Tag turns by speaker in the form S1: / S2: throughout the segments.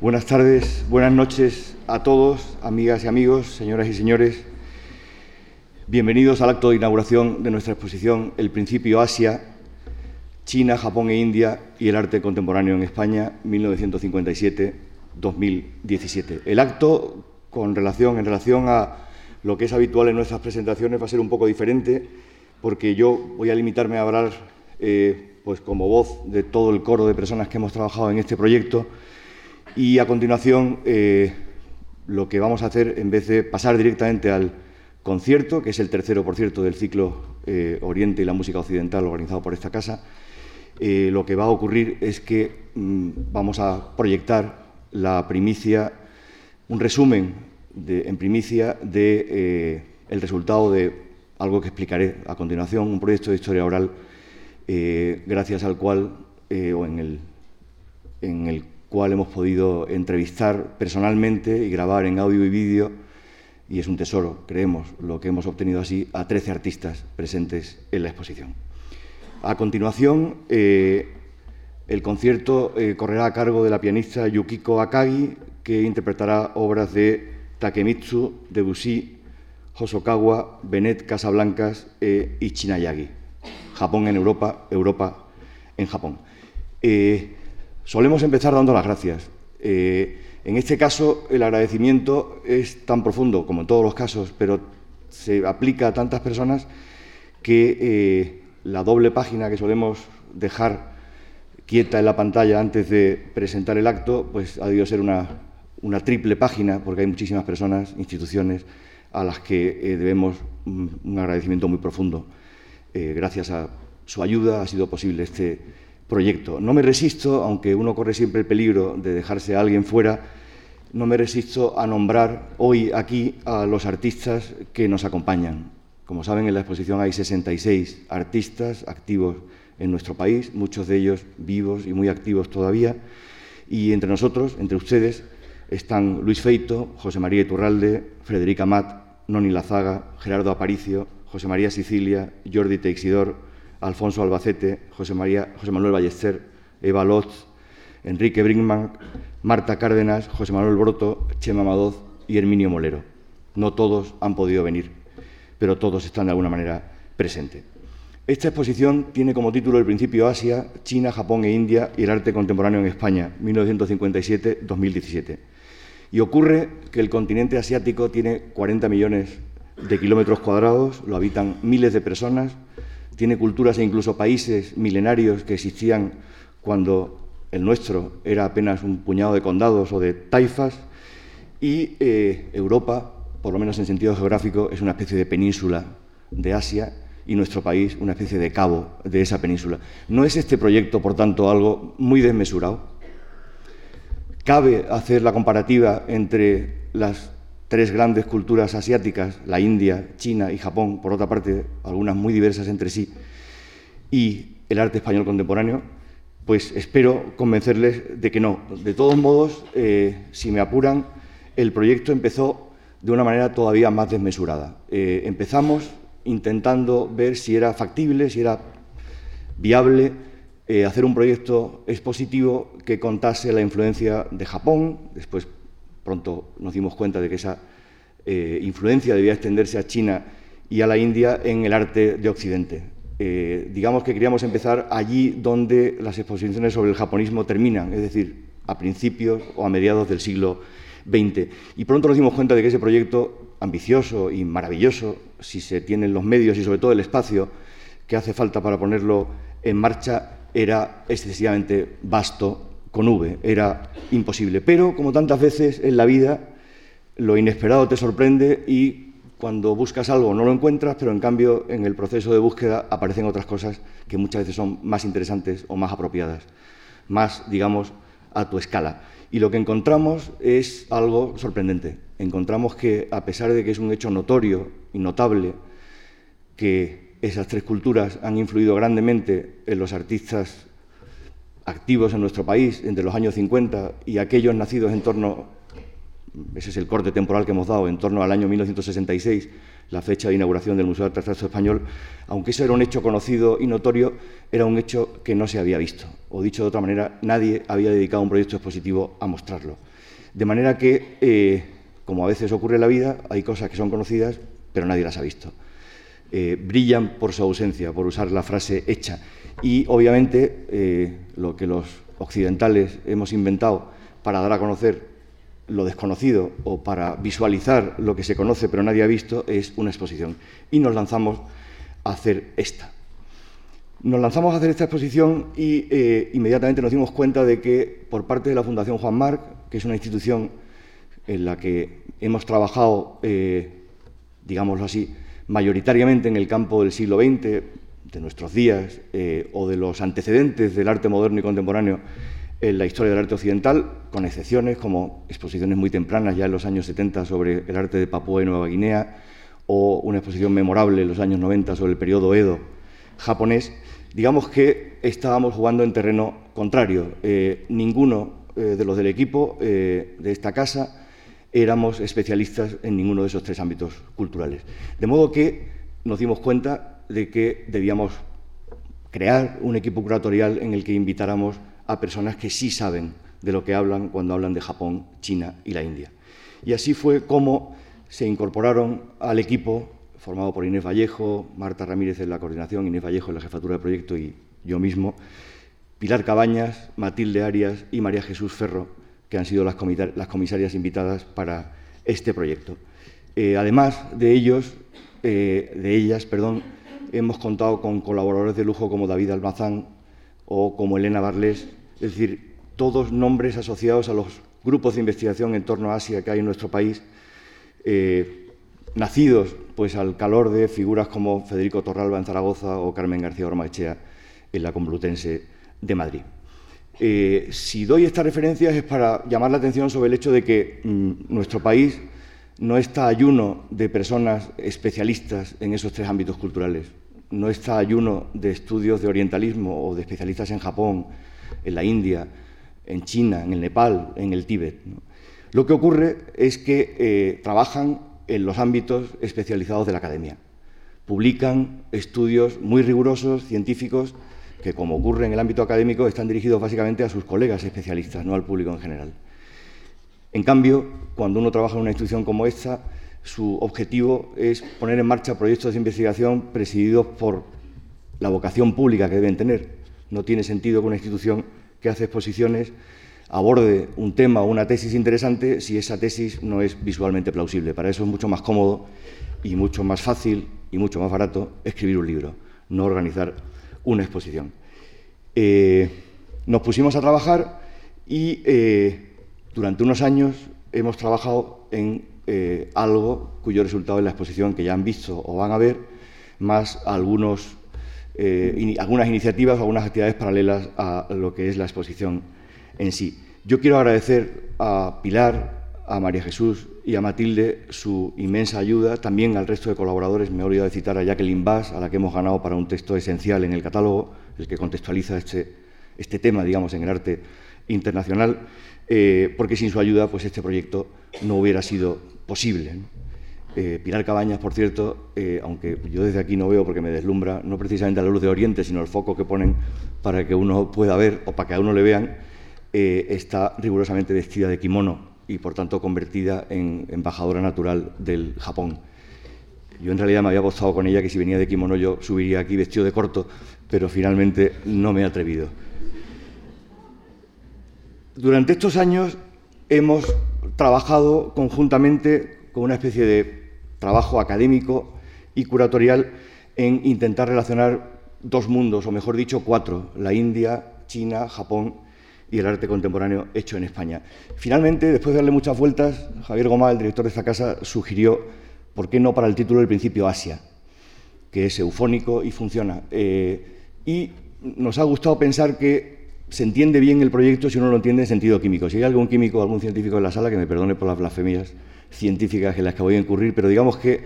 S1: Buenas tardes, buenas noches a todos, amigas y amigos, señoras y señores. Bienvenidos al acto de inauguración de nuestra exposición El Principio Asia, China, Japón e India y el arte contemporáneo en España, 1957-2017. El acto, con relación, en relación a lo que es habitual en nuestras presentaciones, va a ser un poco diferente, porque yo voy a limitarme a hablar eh, pues como voz de todo el coro de personas que hemos trabajado en este proyecto y a continuación eh, lo que vamos a hacer, en vez de pasar directamente al concierto, que es el tercero, por cierto, del ciclo eh, Oriente y la música occidental organizado por esta casa, eh, lo que va a ocurrir es que mm, vamos a proyectar la primicia, un resumen en primicia de, el resultado de algo que explicaré a continuación, un proyecto de historia oral, gracias al cual, o en el, en el cual hemos podido entrevistar personalmente y grabar en audio y vídeo, y es un tesoro, creemos, lo que hemos obtenido así, a 13 artistas presentes en la exposición. A continuación, eh, el concierto eh, correrá a cargo de la pianista Yukiko Akagi, que interpretará obras de Takemitsu, Debussy, Hosokawa, Benet Casablancas e Ichinayagi. Japón en Europa, Europa en Japón. Eh, Solemos empezar dando las gracias. Eh, en este caso, el agradecimiento es tan profundo como en todos los casos, pero se aplica a tantas personas que eh, la doble página que solemos dejar quieta en la pantalla antes de presentar el acto, pues ha debido ser una, triple página, porque hay muchísimas personas, instituciones, a las que eh, debemos un, agradecimiento muy profundo. gracias a su ayuda ha sido posible este proyecto. No me resisto, aunque uno corre siempre el peligro de dejarse a alguien fuera, no me resisto a nombrar hoy aquí a los artistas que nos acompañan. Como saben, en la exposición hay 66 artistas activos en nuestro país, muchos de ellos vivos y muy activos todavía. Y entre nosotros, entre ustedes, están Luis Feito, José María Iturralde, Frederica Mat, Noni Lazaga, Gerardo Aparicio, José María Sicilia, Jordi Teixidor, Alfonso Albacete, José, María, José Manuel Ballester, Eva Lotz, Enrique Brinkman, Marta Cárdenas, José Manuel Broto, Chema Madoz y Herminio Molero. No todos han podido venir, pero todos están de alguna manera presentes. Esta exposición tiene como título El principio Asia, China, Japón e India y el arte contemporáneo en España, 1957-2017. Y ocurre que el continente asiático tiene 40 millones de kilómetros cuadrados, lo habitan miles de personas, tiene culturas e incluso países milenarios que existían cuando el nuestro era apenas un puñado de condados o de taifas, y eh, Europa, por lo menos en sentido geográfico, es una especie de península de Asia y nuestro país una especie de cabo de esa península. ¿No es este proyecto, por tanto, algo muy desmesurado? ¿Cabe hacer la comparativa entre las tres grandes culturas asiáticas, la India, China y Japón, por otra parte, algunas muy diversas entre sí, y el arte español contemporáneo, pues espero convencerles de que no. De todos modos, eh, si me apuran, el proyecto empezó de una manera todavía más desmesurada. Eh, empezamos intentando ver si era factible, si era viable eh, hacer un proyecto expositivo que contase la influencia de Japón, después pronto nos dimos cuenta de que esa eh, influencia debía extenderse a China y a la India en el arte de Occidente. Eh, digamos que queríamos empezar allí donde las exposiciones sobre el japonismo terminan, es decir, a principios o a mediados del siglo XX. Y pronto nos dimos cuenta de que ese proyecto ambicioso y maravilloso, si se tienen los medios y sobre todo el espacio que hace falta para ponerlo en marcha, era excesivamente vasto con V, era imposible. Pero, como tantas veces en la vida, lo inesperado te sorprende y cuando buscas algo no lo encuentras, pero en cambio en el proceso de búsqueda aparecen otras cosas que muchas veces son más interesantes o más apropiadas, más, digamos, a tu escala. Y lo que encontramos es algo sorprendente. Encontramos que, a pesar de que es un hecho notorio y notable, que esas tres culturas han influido grandemente en los artistas activos en nuestro país entre los años 50 y aquellos nacidos en torno, ese es el corte temporal que hemos dado, en torno al año 1966, la fecha de inauguración del Museo de Arte Español, aunque eso era un hecho conocido y notorio, era un hecho que no se había visto. O dicho de otra manera, nadie había dedicado un proyecto expositivo a mostrarlo. De manera que, eh, como a veces ocurre en la vida, hay cosas que son conocidas, pero nadie las ha visto. Eh, brillan por su ausencia, por usar la frase hecha. Y obviamente eh, lo que los occidentales hemos inventado para dar a conocer lo desconocido o para visualizar lo que se conoce pero nadie ha visto es una exposición. Y nos lanzamos a hacer esta. Nos lanzamos a hacer esta exposición y eh, inmediatamente nos dimos cuenta de que por parte de la Fundación Juan Marc, que es una institución en la que hemos trabajado, eh, digámoslo así, mayoritariamente en el campo del siglo XX, de nuestros días eh, o de los antecedentes del arte moderno y contemporáneo en la historia del arte occidental, con excepciones como exposiciones muy tempranas, ya en los años 70, sobre el arte de Papúa y Nueva Guinea, o una exposición memorable en los años 90 sobre el periodo Edo japonés, digamos que estábamos jugando en terreno contrario. Eh, ninguno eh, de los del equipo de esta casa éramos especialistas en ninguno de esos tres ámbitos culturales. De modo que nos dimos cuenta de que debíamos crear un equipo curatorial en el que invitáramos a personas que sí saben de lo que hablan cuando hablan de Japón, China y la India. Y así fue como se incorporaron al equipo formado por Inés Vallejo, Marta Ramírez en la coordinación, Inés Vallejo en la jefatura de proyecto y yo mismo, Pilar Cabañas, Matilde Arias y María Jesús Ferro, que han sido las, comisarias invitadas para este proyecto. Eh, además de ellos, eh, de ellas, perdón, hemos contado con colaboradores de lujo como David Almazán o como Elena Barles, es decir, todos nombres asociados a los grupos de investigación en torno a Asia que hay en nuestro país, eh, nacidos pues al calor de figuras como Federico Torralba en Zaragoza o Carmen García Ormaechea en la Complutense de Madrid. Eh, si doy estas referencias es para llamar la atención sobre el hecho de que mm, nuestro país no está ayuno de personas especialistas en esos tres ámbitos culturales no está ayuno de estudios de orientalismo o de especialistas en Japón, en la India, en China, en el Nepal, en el Tíbet. Lo que ocurre es que eh, trabajan en los ámbitos especializados de la academia. Publican estudios muy rigurosos, científicos, que como ocurre en el ámbito académico están dirigidos básicamente a sus colegas especialistas, no al público en general. En cambio, cuando uno trabaja en una institución como esta, su objetivo es poner en marcha proyectos de investigación presididos por la vocación pública que deben tener. No tiene sentido que una institución que hace exposiciones aborde un tema o una tesis interesante si esa tesis no es visualmente plausible. Para eso es mucho más cómodo y mucho más fácil y mucho más barato escribir un libro, no organizar una exposición. Eh, nos pusimos a trabajar y eh, durante unos años hemos trabajado en eh, algo cuyo resultado es la exposición que ya han visto o van a ver, más algunos, eh, algunas iniciativas o algunas actividades paralelas a lo que es la exposición en sí. Yo quiero agradecer a Pilar, a María Jesús y a Matilde su inmensa ayuda, también al resto de colaboradores. Me he olvidado de citar a Jacqueline Bass, a la que hemos ganado para un texto esencial en el catálogo, el que contextualiza este, este tema, digamos, en el arte internacional, eh, porque sin su ayuda, pues este proyecto no hubiera sido posible. Eh, Pilar Cabañas, por cierto, eh, aunque yo desde aquí no veo porque me deslumbra, no precisamente la luz de Oriente, sino el foco que ponen para que uno pueda ver o para que a uno le vean, eh, está rigurosamente vestida de kimono y por tanto convertida en embajadora natural del Japón. Yo en realidad me había apostado con ella que si venía de kimono yo subiría aquí vestido de corto, pero finalmente no me he atrevido. Durante estos años hemos trabajado conjuntamente con una especie de trabajo académico y curatorial en intentar relacionar dos mundos, o mejor dicho, cuatro, la India, China, Japón y el arte contemporáneo hecho en España. Finalmente, después de darle muchas vueltas, Javier Gomá, el director de esta casa, sugirió, ¿por qué no para el título del principio Asia? que es eufónico y funciona. Eh, y nos ha gustado pensar que se entiende bien el proyecto si uno lo entiende en sentido químico. Si hay algún químico, algún científico en la sala, que me perdone por las blasfemias científicas en las que voy a incurrir, pero digamos que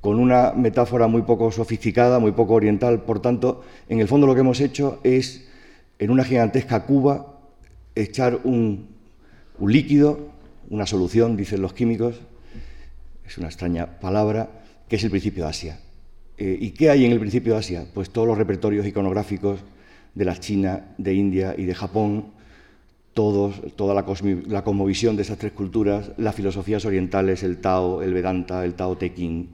S1: con una metáfora muy poco sofisticada, muy poco oriental, por tanto, en el fondo lo que hemos hecho es, en una gigantesca cuba, echar un, líquido, una solución, dicen los químicos, es una extraña palabra, que es el principio de Asia. Eh, ¿Y qué hay en el principio de Asia? Pues todos los repertorios iconográficos de la China, de India y de Japón, toda la, la de esas tres culturas, las filosofías orientales, el Tao, el Vedanta, el Tao Te Ching,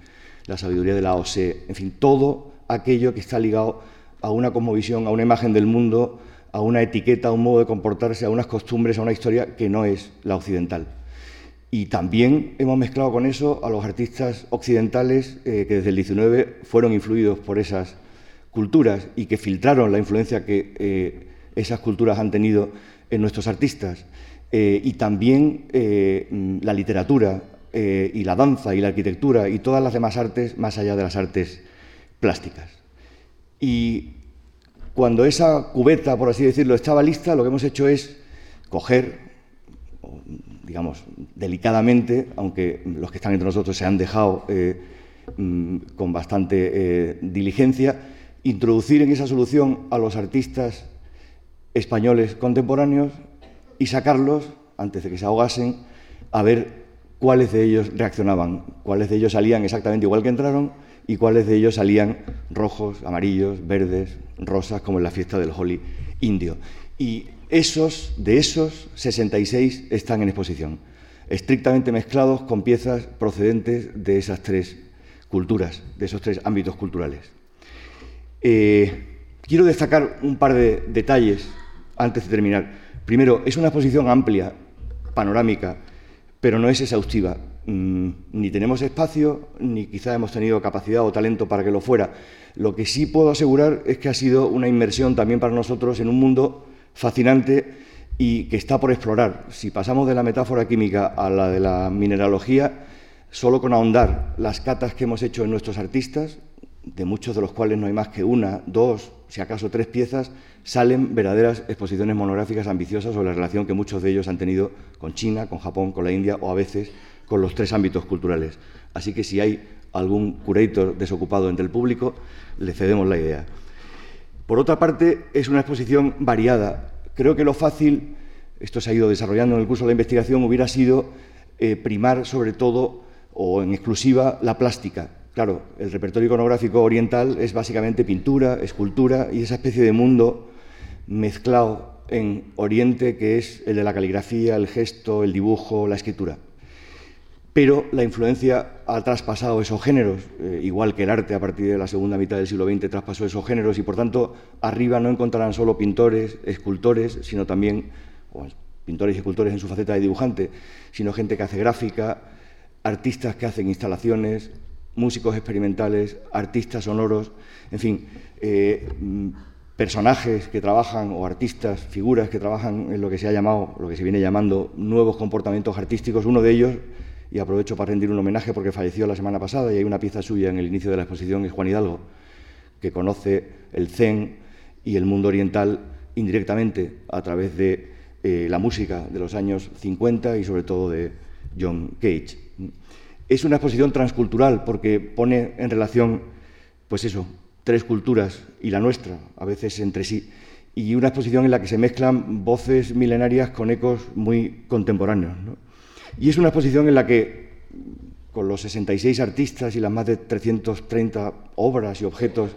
S1: la sabiduría de la Ose, en fin, todo aquello que está ligado a una cosmovisión, a una imagen del mundo, a una etiqueta, a un modo de comportarse, a unas costumbres, a una historia que no es la occidental. Y también hemos mezclado con eso a los artistas occidentales eh, que desde el 19 fueron influidos por esas culturas y que filtraron la influencia que eh, esas culturas han tenido en nuestros artistas. Eh, y también la literatura y la danza y la arquitectura y todas las demás artes más allá de las artes plásticas. Y cuando esa cubeta, por así decirlo, estaba lista, lo que hemos hecho es coger, digamos, delicadamente, aunque los que están entre nosotros se han dejado eh, mm, con bastante eh, diligencia, introducir en esa solución a los artistas españoles contemporáneos y sacarlos, antes de que se ahogasen, a ver cuáles de ellos reaccionaban, cuáles de ellos salían exactamente igual que entraron y cuáles de ellos salían rojos, amarillos, verdes, rosas, como en la fiesta del Holi indio. Y esos, de esos, 66 están en exposición, estrictamente mezclados con piezas procedentes de esas tres culturas, de esos tres ámbitos culturales. Eh, quiero destacar un par de detalles antes de terminar. Primero, es una exposición amplia, panorámica, pero no es exhaustiva. Mm, ni tenemos espacio, ni quizá hemos tenido capacidad o talento para que lo fuera. Lo que sí puedo asegurar es que ha sido una inmersión también para nosotros en un mundo fascinante y que está por explorar. Si pasamos de la metáfora química a la de la mineralogía, solo con ahondar las catas que hemos hecho en nuestros artistas, de muchos de los cuales no hay más que una, dos, si acaso tres piezas, salen verdaderas exposiciones monográficas ambiciosas sobre la relación que muchos de ellos han tenido con China, con Japón, con la India o a veces con los tres ámbitos culturales. Así que si hay algún curator desocupado entre el público, le cedemos la idea. Por otra parte, es una exposición variada. Creo que lo fácil, esto se ha ido desarrollando en el curso de la investigación, hubiera sido eh, primar sobre todo o en exclusiva la plástica. Claro, el repertorio iconográfico oriental es básicamente pintura, escultura y esa especie de mundo mezclado en Oriente que es el de la caligrafía, el gesto, el dibujo, la escritura. Pero la influencia ha traspasado esos géneros, eh, igual que el arte a partir de la segunda mitad del siglo XX traspasó esos géneros y por tanto arriba no encontrarán solo pintores, escultores, sino también pintores y escultores en su faceta de dibujante, sino gente que hace gráfica, artistas que hacen instalaciones, músicos experimentales, artistas sonoros, en fin, eh, personajes que trabajan o artistas, figuras que trabajan en lo que se ha llamado, lo que se viene llamando nuevos comportamientos artísticos. Uno de ellos y aprovecho para rendir un homenaje porque falleció la semana pasada y hay una pieza suya en el inicio de la exposición, es Juan Hidalgo, que conoce el zen y el mundo oriental indirectamente a través de eh, la música de los años 50 y sobre todo de John Cage. Es una exposición transcultural porque pone en relación, pues eso, tres culturas y la nuestra, a veces entre sí, y una exposición en la que se mezclan voces milenarias con ecos muy contemporáneos. Y es una exposición en la que, con los 66 artistas y las más de 330 obras y objetos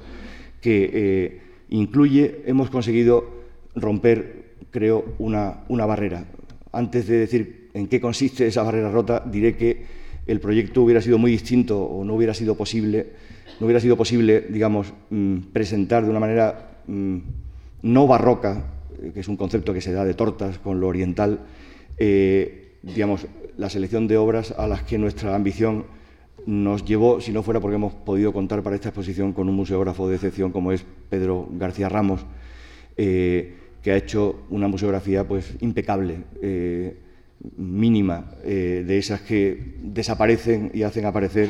S1: que eh, incluye, hemos conseguido romper, creo, una, una barrera. Antes de decir en qué consiste esa barrera rota, diré que el proyecto hubiera sido muy distinto o no hubiera sido posible, no hubiera sido posible, digamos, mm, presentar de una manera mm, no barroca, que es un concepto que se da de tortas con lo oriental, eh, digamos, la selección de obras a las que nuestra ambición nos llevó, si no fuera porque hemos podido contar para esta exposición con un museógrafo de excepción como es Pedro García Ramos, eh, que ha hecho una museografía pues, impecable, eh, mínima, eh, de esas que desaparecen y hacen aparecer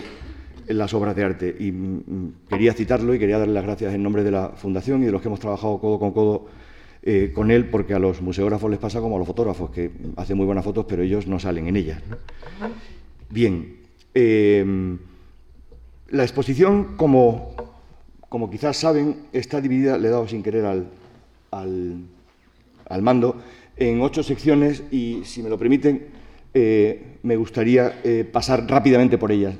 S1: las obras de arte. Y mm, quería citarlo y quería darle las gracias en nombre de la Fundación y de los que hemos trabajado codo con codo eh, con él porque a los museógrafos les pasa como a los fotógrafos, que hacen muy buenas fotos, pero ellos no salen en ellas. Bien, eh, la exposición, como, como, quizás saben, está dividida, le he dado sin querer al, al, mando, en ocho secciones y, si me lo permiten, eh, me gustaría eh, pasar rápidamente por ellas.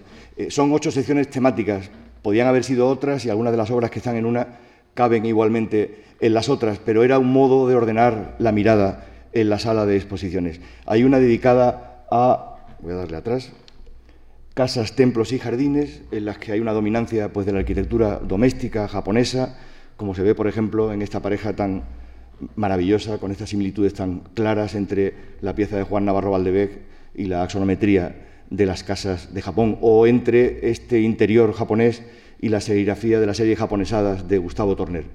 S1: son ocho secciones temáticas, podían haber sido otras y algunas de las obras que están en una caben igualmente en las otras, pero era un modo de ordenar la mirada en la sala de exposiciones. Hay una dedicada a, voy a darle atrás, casas, templos y jardines, en las que hay una dominancia pues, de la arquitectura doméstica japonesa, como se ve, por ejemplo, en esta pareja tan maravillosa, con estas similitudes tan claras entre la pieza de Juan Navarro Valdebec y la axonometría de las casas de Japón, o entre este interior japonés y la serigrafía de la serie japonesadas de Gustavo Torner.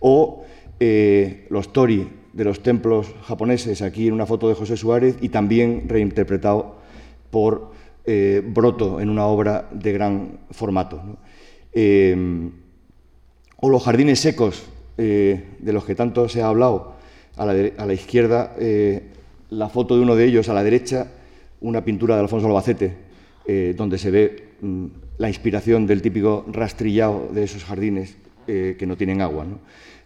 S1: O eh, los tori de los templos japoneses, aquí en una foto de José Suárez, y también reinterpretado por eh, Broto en una obra de gran formato. Eh, o los jardines secos, de los que tanto se ha hablado, a la, izquierda, la foto de uno de ellos, a la derecha, una pintura de Alfonso Albacete, donde se ve mm, la inspiración del típico rastrillado de esos jardines eh, que no tienen agua.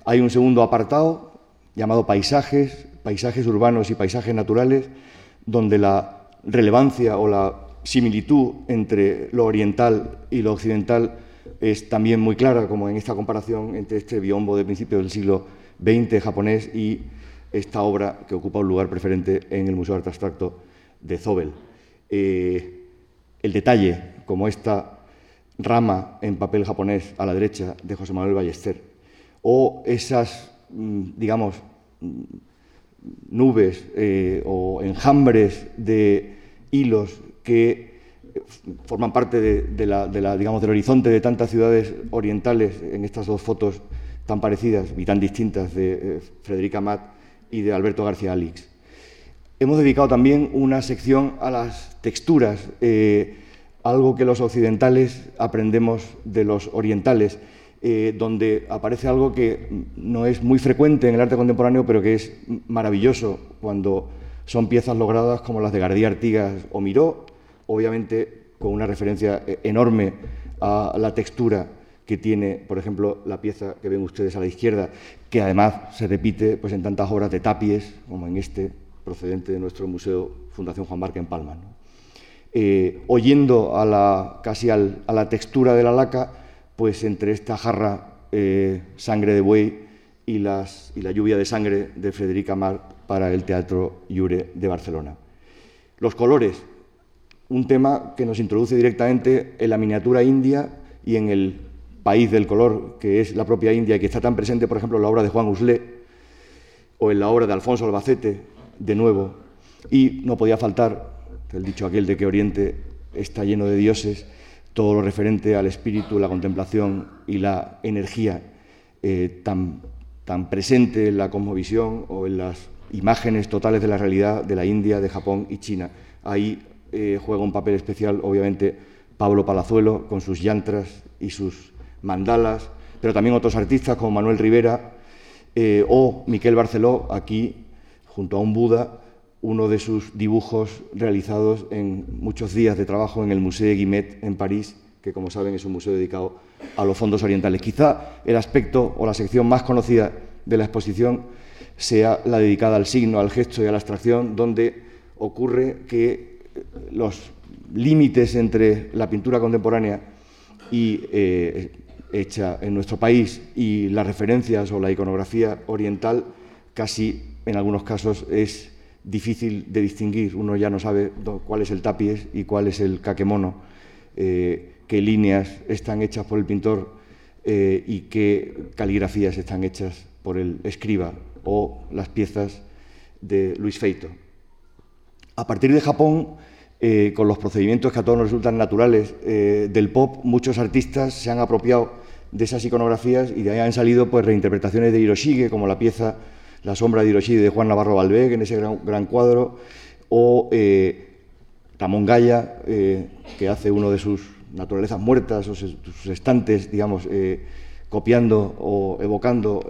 S1: Hay un segundo apartado llamado paisajes, paisajes urbanos y paisajes naturales, donde la relevancia o la similitud entre lo oriental y lo occidental es también muy clara, como en esta comparación entre este biombo de principios del siglo XX japonés y esta obra que ocupa un lugar preferente en el Museo de Arte Abstracto de Zobel. Eh, el detalle, como esta rama en papel japonés a la derecha de José Manuel Ballester, o esas, mm, digamos, mm, nubes eh, o enjambres de hilos que forman parte de, la, digamos, del horizonte de tantas ciudades orientales en estas dos fotos tan parecidas y tan distintas de eh, Frederica Matt y de Alberto García Alix. Hemos dedicado también una sección a las texturas. Eh, algo que los occidentales aprendemos de los orientales, eh, donde aparece algo que no es muy frecuente en el arte contemporáneo, pero que es maravilloso cuando son piezas logradas como las de Gardía Artigas o Miró, obviamente con una referencia eh, enorme a la textura que tiene, por ejemplo, la pieza que ven ustedes a la izquierda, que además se repite pues, en tantas obras de tapies como en este, procedente de nuestro Museo Fundación Juan Marca en Palma. Eh, oyendo a la, casi a la textura de la laca, pues entre esta jarra eh, sangre de buey y, las, y, la lluvia de sangre de Federica Mar para el Teatro Llure de Barcelona. Los colores, un tema que nos introduce directamente en la miniatura india y en el país del color, que es la propia India, que está tan presente, por ejemplo, en la obra de Juan Uslé o en la obra de Alfonso Albacete, de nuevo. Y no podía faltar el dicho aquel de que Oriente está lleno de dioses, todo lo referente al espíritu, la contemplación y la energía eh, tan, tan presente en la cosmovisión o en las imágenes totales de la realidad de la India, de Japón y China. Eh, juega un papel especial, obviamente, Pablo Palazuelo con sus yantras y sus mandalas, pero también otros artistas como Manuel Rivera eh, o Miquel Barceló, aquí junto a un Buda, uno de sus dibujos realizados en muchos días de trabajo en el Museo Guimet en París, que como saben es un museo dedicado a los fondos orientales. Quizá el aspecto o la sección más conocida de la exposición sea la dedicada al signo, al gesto y a la abstracción, donde ocurre que los límites entre la pintura contemporánea eh, hecha en nuestro país y las referencias o la iconografía oriental casi en algunos casos es difícil de distinguir. Uno ya no sabe cuál es el tapies y cuál es el caquemono, eh, qué líneas están hechas por el pintor eh, y qué caligrafías están hechas por el escriba o las piezas de Luis Feito. A partir de Japón, eh, con los procedimientos que a todos nos resultan naturales del pop, muchos artistas se han apropiado de esas iconografías y de ahí han salido pues, reinterpretaciones de Hiroshige, como la pieza la sombra de Hiroshima de Juan Navarro Balbec en ese gran, cuadro, o eh, Ramón Gaya, eh, que hace uno de sus naturalezas muertas o sus, estantes, digamos, eh, copiando o evocando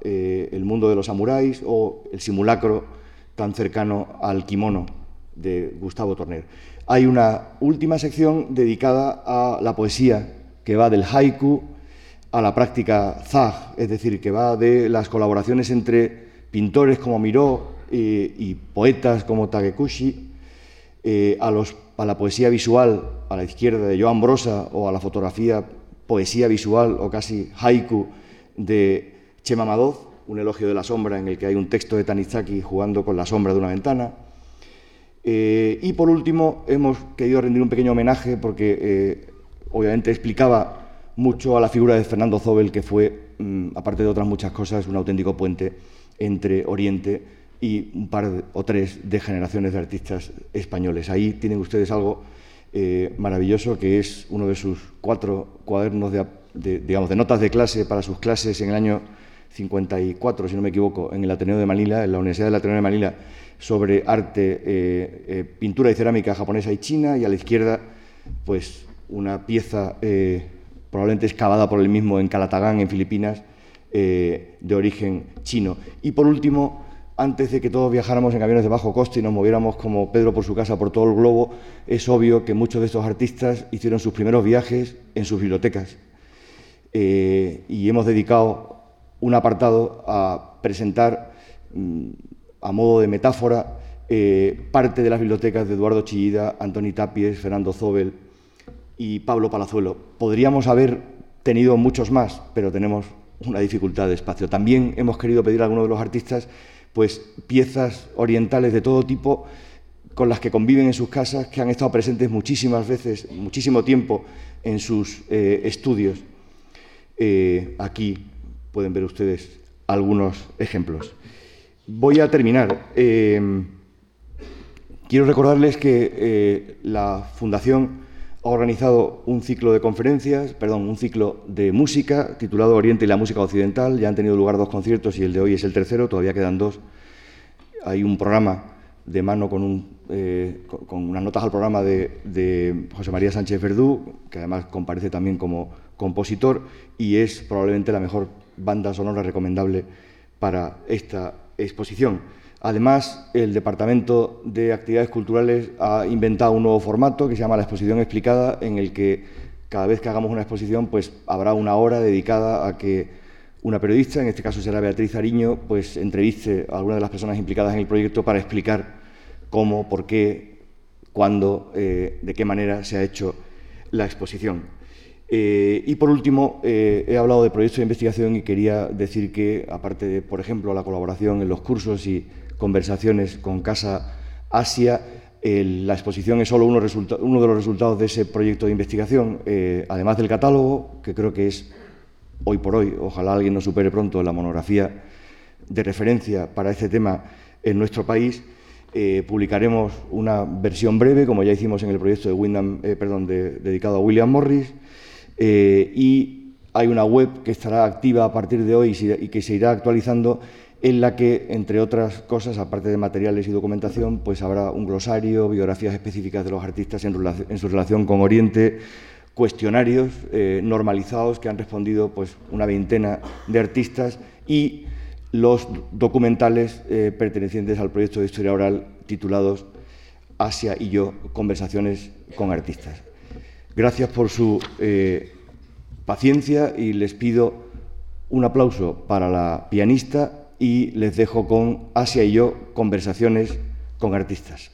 S1: el mundo de los samuráis, o el simulacro tan cercano al kimono de Gustavo Torner. Hay una última sección dedicada a la poesía, que va del haiku a la práctica zag, es decir, que va de las colaboraciones entre pintores como Miró y, poetas como Takekushi, eh, a, a, la poesía visual a la izquierda de Joan Brosa o a la fotografía poesía visual o casi haiku de Chema Madoz, un elogio de la sombra en el que hay un texto de Tanizaki jugando con la sombra de una ventana. Eh, y por último, hemos querido rendir un pequeño homenaje porque eh, obviamente explicaba mucho a la figura de Fernando Zobel, que fue, mm, aparte de otras muchas cosas, un auténtico puente entre Oriente y un par o tres de generaciones de artistas españoles. Ahí tienen ustedes algo eh, maravilloso que es uno de sus cuatro cuadernos de, digamos, de notas de clase para sus clases en el año 54, si no me equivoco, en el Ateneo de Manila, en la Universidad del Ateneo de Manila, sobre arte, eh, eh, pintura y cerámica japonesa y china, y a la izquierda, pues una pieza probablemente excavada por él mismo en Calatagán, en Filipinas, de origen chino. Y por último, antes de que todos viajáramos en aviones de bajo coste y nos moviéramos como Pedro por su casa por todo el globo, es obvio que muchos de estos artistas hicieron sus primeros viajes en sus bibliotecas. Eh, y hemos dedicado un apartado a presentar, mm, a modo de metáfora, eh, parte de las bibliotecas de Eduardo Chillida, Antoni Tapies, Fernando Zobel y Pablo Palazuelo. Podríamos haber tenido muchos más, pero tenemos una dificultad de espacio. También hemos querido pedir a algunos de los artistas pues piezas orientales de todo tipo con las que conviven en sus casas, que han estado presentes muchísimas veces, muchísimo tiempo en sus eh, estudios. Eh, aquí pueden ver ustedes algunos ejemplos. Voy a terminar. Eh, quiero recordarles que la Fundación ha organizado un ciclo de conferencias, perdón, un ciclo de música titulado Oriente y la música occidental. Ya han tenido lugar dos conciertos y el de hoy es el tercero, todavía quedan dos. Hay un programa de mano con, un, eh, con unas notas al programa de, José María Sánchez Verdú, que además comparece también como compositor y es probablemente la mejor banda sonora recomendable para esta exposición. Además, el Departamento de Actividades Culturales ha inventado un nuevo formato que se llama la exposición explicada, en el que cada vez que hagamos una exposición, pues habrá una hora dedicada a que una periodista, en este caso será Beatriz Ariño, pues entreviste a alguna de las personas implicadas en el proyecto para explicar cómo, por qué, cuándo, eh, de qué manera se ha hecho la exposición. Eh, y por último, eh, he hablado de proyectos de investigación y quería decir que, aparte de, por ejemplo, la colaboración en los cursos y conversaciones con Casa Asia. la exposición es solo uno, de los resultados de ese proyecto de investigación, eh, además del catálogo, que creo que es hoy por hoy, ojalá alguien nos supere pronto, la monografía de referencia para este tema en nuestro país. Publicaremos una versión breve, como ya hicimos en el proyecto de Wyndham, perdón, dedicado a William Morris, y hay una web que estará activa a partir de hoy y que se irá actualizando en la que, entre otras cosas, aparte de materiales y documentación, pues habrá un glosario, biografías específicas de los artistas en, su relación con Oriente, cuestionarios eh, normalizados que han respondido pues, una veintena de artistas y los documentales eh, pertenecientes al proyecto de historia oral titulados Asia y yo, conversaciones con artistas. Gracias por su eh, paciencia y les pido un aplauso para la pianista y les dejo con Asia y yo conversaciones con artistas.